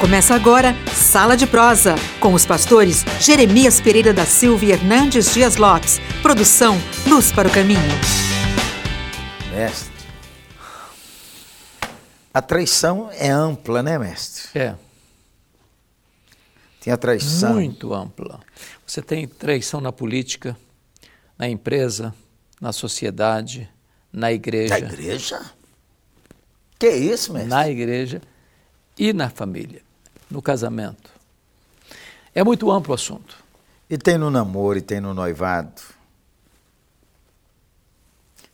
Começa agora Sala de Prosa, com os pastores Jeremias Pereira da Silva e Hernandes Dias Lopes. Produção Luz para o Caminho. Mestre, a traição é ampla, né, mestre? É. Tem a traição. Muito ampla. Você tem traição na política, na empresa, na sociedade, na igreja. Na igreja? Que isso, mestre? Na igreja e na família, no casamento. É muito amplo o assunto. E tem no namoro, e tem no noivado.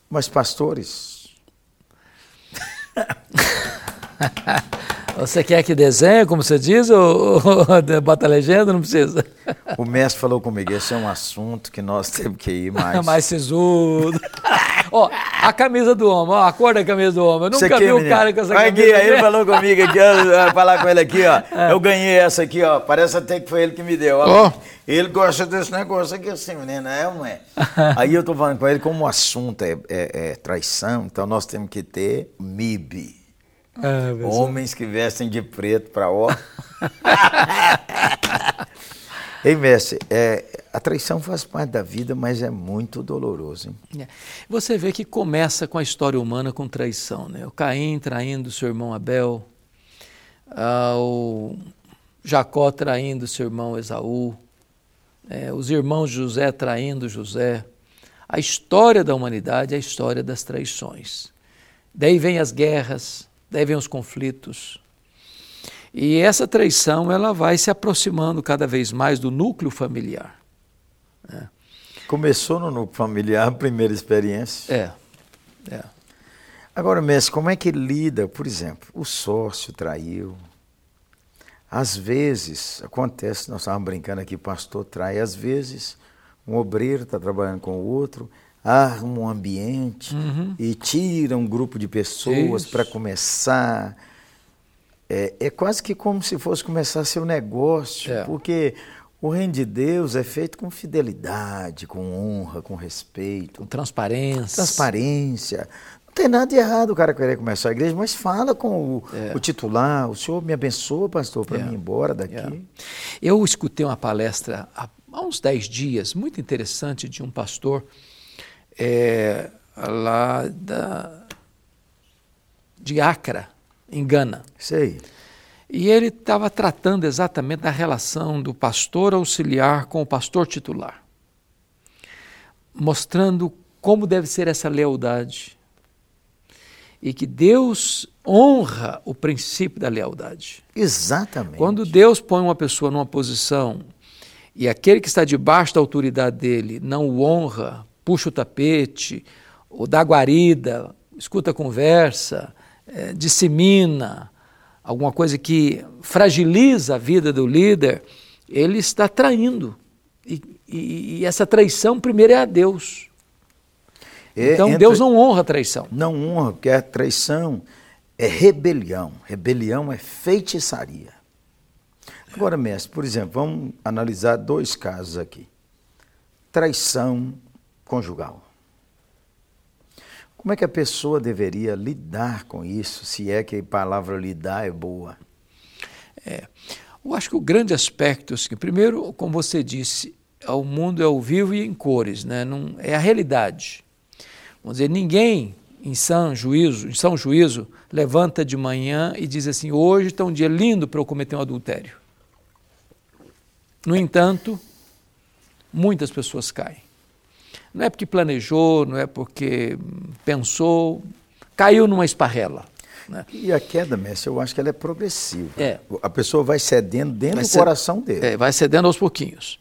Mas, pastores. Você quer que desenhe, como você diz, ou, ou bota a legenda? Não precisa. O mestre falou comigo: esse é um assunto que nós temos que ir mais. mais sisudo. ó, a camisa do homem, ó, a cor da camisa do homem. Eu nunca vi um cara com essa Olha camisa. Aqui, ele falou comigo aqui, eu vou falar com ele aqui, ó. É. Eu ganhei essa aqui, ó. Parece até que foi ele que me deu. Ó. Oh. Ele gosta desse negócio aqui assim, menina, é ou não é? Aí eu tô falando com ele, como o assunto é, é, é traição, então nós temos que ter MIB. Ah, Homens que vestem de preto para ó. Ei, mestre, é, a traição faz parte da vida, mas é muito doloroso. Hein? É. Você vê que começa com a história humana com traição. Né? O Caim traindo seu irmão Abel, ah, o Jacó traindo seu irmão Esaú, é, os irmãos José traindo José. A história da humanidade é a história das traições. Daí vem as guerras, daí vem os conflitos. E essa traição ela vai se aproximando cada vez mais do núcleo familiar. Né? Começou no núcleo familiar a primeira experiência. É, é. Agora, mestre, como é que lida, por exemplo, o sócio traiu? Às vezes, acontece, nós estávamos brincando aqui, pastor trai, às vezes um obreiro está trabalhando com o outro, arma um ambiente uhum. e tira um grupo de pessoas para começar. É, é, quase que como se fosse começar seu negócio, é. porque o reino de Deus é feito com fidelidade, com honra, com respeito. Com transparência. Transparência. Não tem nada de errado o cara querer começar a igreja, mas fala com o, é. o titular, o senhor me abençoa, pastor, para é. mim ir embora daqui. É. Eu escutei uma palestra há, uns 10 dias, muito interessante, de um pastor é, lá da, de Acra, em Gana. Sei. E ele estava tratando exatamente da relação do pastor auxiliar com o pastor titular, mostrando como deve ser essa lealdade e que Deus honra o princípio da lealdade. Exatamente. Quando Deus põe uma pessoa numa posição e aquele que está debaixo da autoridade dele não o honra, puxa o tapete, ou dá guarida, escuta a conversa, é, dissemina, alguma coisa que fragiliza a vida do líder, ele está traindo. E, e, e essa traição, primeiro, é a Deus. É, então, Deus não honra a traição. Não honra, porque a traição é rebelião. Rebelião é feitiçaria. Agora, mestre, por exemplo, vamos analisar dois casos aqui. Traição conjugal. Como é que a pessoa deveria lidar com isso, se é que a palavra lidar é boa? É, eu acho que o grande aspecto, assim, primeiro, como você disse, o mundo é ao vivo e em cores, né? Não, é a realidade. Vamos dizer, ninguém em são juízo, em são juízo, levanta de manhã e diz assim: hoje está um dia lindo para eu cometer um adultério. No entanto, muitas pessoas caem. Não é porque planejou, não é porque pensou, caiu numa esparrela. Né? E a queda, mestre, eu acho que ela é progressiva. É. A pessoa vai cedendo dentro vai do coração dele. É, vai cedendo aos pouquinhos.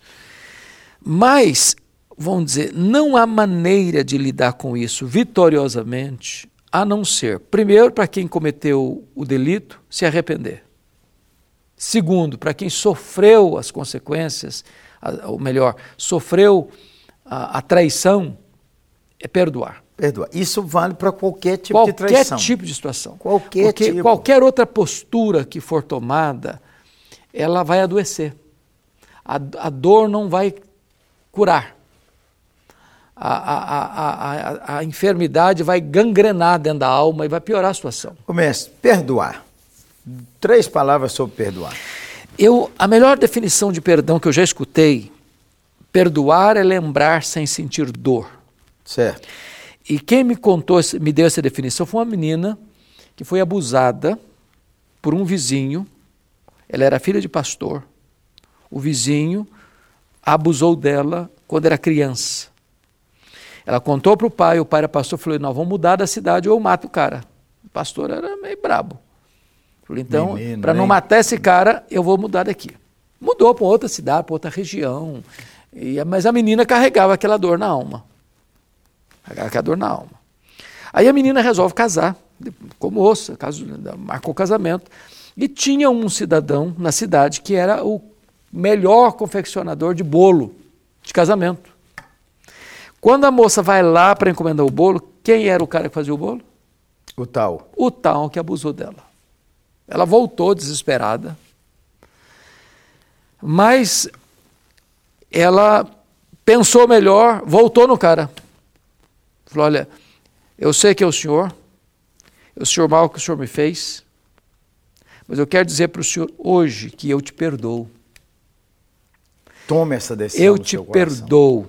Mas, vamos dizer, não há maneira de lidar com isso vitoriosamente, a não ser, primeiro, para quem cometeu o delito, se arrepender. Segundo, para quem sofreu as consequências, ou melhor, sofreu a, a traição é perdoar. Perdoar. Isso vale para qualquer tipo qualquer de traição. Qualquer tipo de situação. Qualquer Porque tipo. qualquer outra postura que for tomada, ela vai adoecer. A, a dor não vai curar. A, a, a, a, enfermidade vai gangrenar dentro da alma e vai piorar a situação. Comece, perdoar. Três palavras sobre perdoar. Eu, a melhor definição de perdão que eu já escutei, perdoar é lembrar sem sentir dor. Certo. E quem me contou, me deu essa definição foi uma menina que foi abusada por um vizinho. Ela era filha de pastor. O vizinho abusou dela quando era criança. Ela contou para o pai, o pai era pastor, falou: Nós vamos mudar da cidade ou eu mato o cara. O pastor era meio brabo. Falei: Então, para não matar esse cara, eu vou mudar daqui. Mudou para outra cidade, para outra região. E, mas a menina carregava aquela dor na alma. Carregava aquela dor na alma. Aí a menina resolve casar, com moça, caso, marcou o casamento. E tinha um cidadão na cidade que era o melhor confeccionador de bolo de casamento. Quando a moça vai lá para encomendar o bolo, quem era o cara que fazia o bolo? O tal. O tal que abusou dela. Ela voltou desesperada, mas ela pensou melhor, voltou no cara. Falou: Olha, eu sei que é o senhor, o senhor mal que o senhor me fez, mas eu quero dizer para o senhor hoje que eu te perdoo. Tome essa decisão. Eu te perdoo.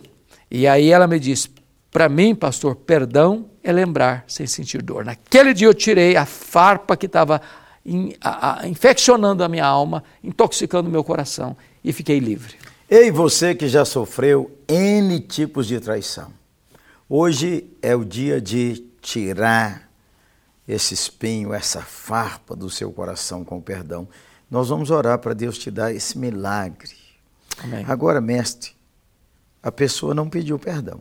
E aí ela me disse: para mim, pastor, perdão é lembrar sem sentir dor. Naquele dia eu tirei a farpa que estava in, infeccionando a minha alma, intoxicando o meu coração e fiquei livre. Ei, você que já sofreu N tipos de traição. Hoje é o dia de tirar esse espinho, essa farpa do seu coração com perdão. Nós vamos orar para Deus te dar esse milagre. Amém. Agora, mestre, a pessoa não pediu perdão.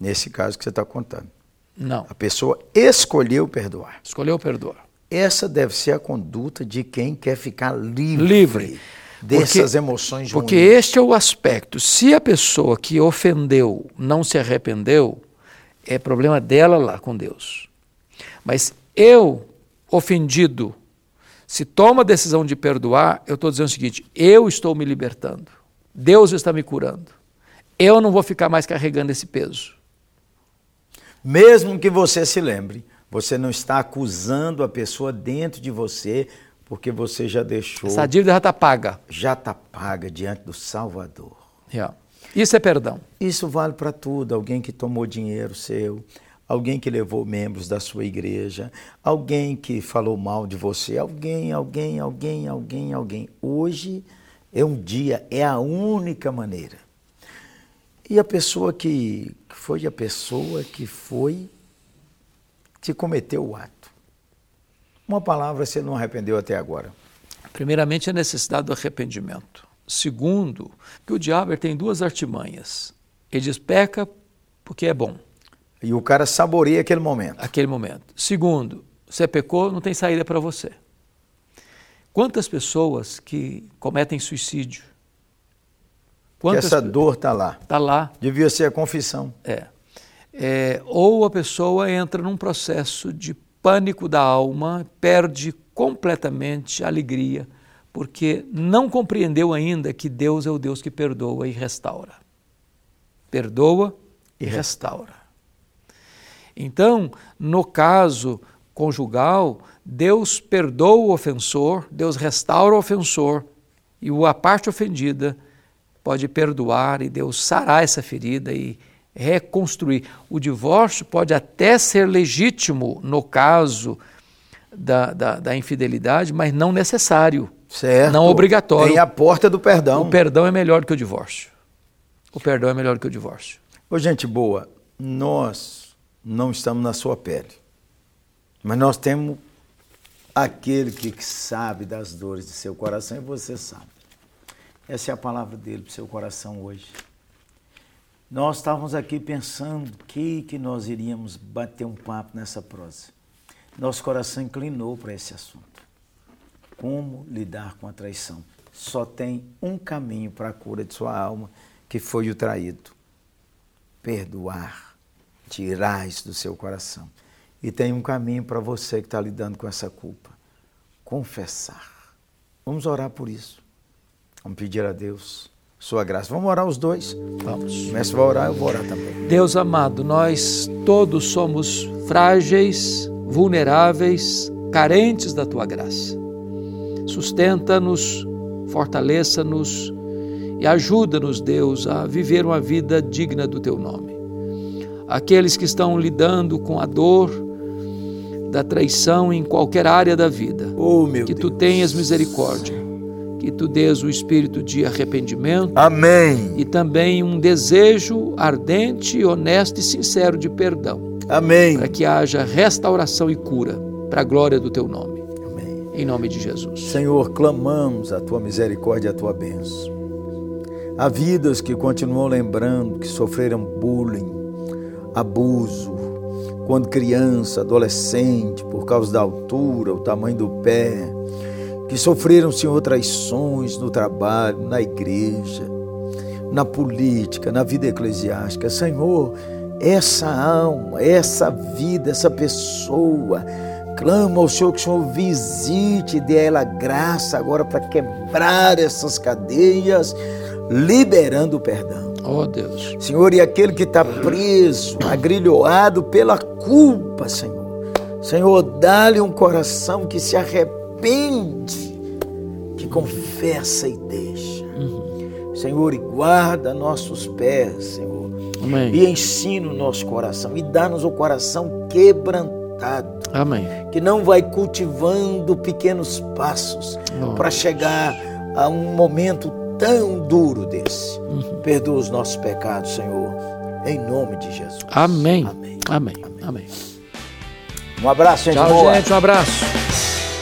Nesse caso que você está contando. Não. A pessoa escolheu perdoar. Escolheu perdoar. Essa deve ser a conduta de quem quer ficar livre. Livre. Dessas porque, emoções Porque este é o aspecto. Se a pessoa que ofendeu não se arrependeu, é problema dela lá com Deus. Mas eu, ofendido, se toma a decisão de perdoar, eu estou dizendo o seguinte: eu estou me libertando. Deus está me curando. Eu não vou ficar mais carregando esse peso. Mesmo que você se lembre, você não está acusando a pessoa dentro de você, porque você já deixou. Essa dívida já está paga. Já está paga diante do Salvador. Yeah. Isso é perdão. Isso vale para tudo. Alguém que tomou dinheiro seu, alguém que levou membros da sua igreja, alguém que falou mal de você, alguém, alguém, alguém, alguém, alguém. Hoje é um dia, é a única maneira. E a pessoa que foi a pessoa que foi que cometeu o ato. Uma palavra você não arrependeu até agora. Primeiramente a necessidade do arrependimento. Segundo, que o diabo tem duas artimanhas. Ele diz peca porque é bom. E o cara saboreia aquele momento. Aquele momento. Segundo, você pecou, não tem saída para você. Quantas pessoas que cometem suicídio? Quantas que essa dor está lá. Está lá. Devia ser a confissão. É. é. Ou a pessoa entra num processo de pânico da alma, perde completamente a alegria, porque não compreendeu ainda que Deus é o Deus que perdoa e restaura. Perdoa e restaura. Então, no caso conjugal, Deus perdoa o ofensor, Deus restaura o ofensor e a parte ofendida pode perdoar e Deus sarar essa ferida e reconstruir. O divórcio pode até ser legítimo no caso da, da, da infidelidade, mas não necessário. Certo. Não obrigatório. Tem a porta do perdão. O perdão é melhor que o divórcio. O perdão é melhor que o divórcio. Ô, gente boa, nós não estamos na sua pele. Mas nós temos aquele que sabe das dores de seu coração e você sabe. Essa é a palavra dele para o seu coração hoje. Nós estávamos aqui pensando que que nós iríamos bater um papo nessa prosa. Nosso coração inclinou para esse assunto como lidar com a traição. Só tem um caminho para a cura de sua alma, que foi o traído. Perdoar, tirar isso do seu coração. E tem um caminho para você que está lidando com essa culpa. Confessar. Vamos orar por isso. Vamos pedir a Deus sua graça. Vamos orar os dois? Vamos. O mestre vai orar, eu vou orar também. Deus amado, nós todos somos frágeis, vulneráveis, carentes da tua graça. Sustenta-nos, fortaleça-nos e ajuda-nos, Deus, a viver uma vida digna do teu nome. Aqueles que estão lidando com a dor da traição em qualquer área da vida, Oh, que meu tu Deus. tenhas misericórdia, que tu dês o espírito de arrependimento Amém. e também um desejo ardente, honesto e sincero de perdão, Amém. para que haja restauração e cura para a glória do teu nome. Amém. Em nome de Jesus. Senhor, clamamos a tua misericórdia e a tua bênção. Há vidas que continuam lembrando que sofreram bullying, abuso, quando criança, adolescente, por causa da altura, o tamanho do pé, que sofreram, Senhor, traições no trabalho, na igreja, na política, na vida eclesiástica. Senhor, essa alma, essa vida, essa pessoa, clama ao Senhor que o Senhor visite e dê a ela graça agora para quebrar essas cadeias, liberando o perdão. Oh Deus. Senhor, e aquele que está preso, agrilhoado pela culpa, Senhor. Senhor, dá-lhe um coração que se arrepende, que confessa e deixa. Senhor, e guarda nossos pés, Senhor. Amém. E ensina o nosso coração. E dá-nos o coração quebrantado. Amém. Que não vai cultivando pequenos passos para chegar a um momento tão duro desse. Uhum. Perdoa os nossos pecados, Senhor. Em nome de Jesus. Amém. Amém. Amém. Amém. Um abraço, gente Tchau, boa. gente. Um abraço.